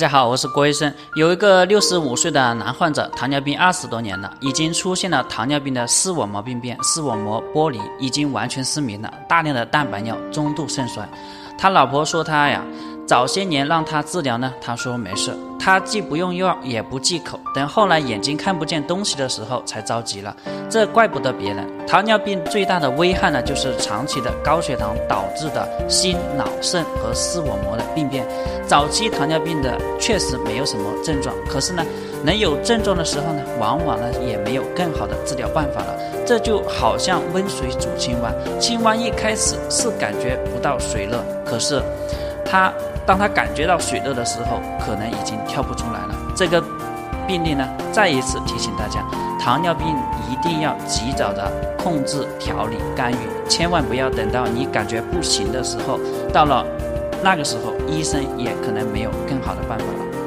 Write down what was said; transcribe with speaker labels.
Speaker 1: 大家好，我是郭医生。有一个六十五岁的男患者，糖尿病二十多年了，已经出现了糖尿病的视网膜病变，视网膜剥离，已经完全失明了，大量的蛋白尿，中度肾衰。他老婆说他呀。早些年让他治疗呢，他说没事，他既不用药也不忌口。等后来眼睛看不见东西的时候，才着急了。这怪不得别人。糖尿病最大的危害呢，就是长期的高血糖导致的心、脑、肾和视网膜的病变。早期糖尿病的确实没有什么症状，可是呢，能有症状的时候呢，往往呢也没有更好的治疗办法了。这就好像温水煮青蛙，青蛙一开始是感觉不到水热，可是。它当他感觉到水热的时候，可能已经跳不出来了。这个病例呢，再一次提醒大家，糖尿病一定要及早的控制、调理、干预，千万不要等到你感觉不行的时候，到了那个时候，医生也可能没有更好的办法了。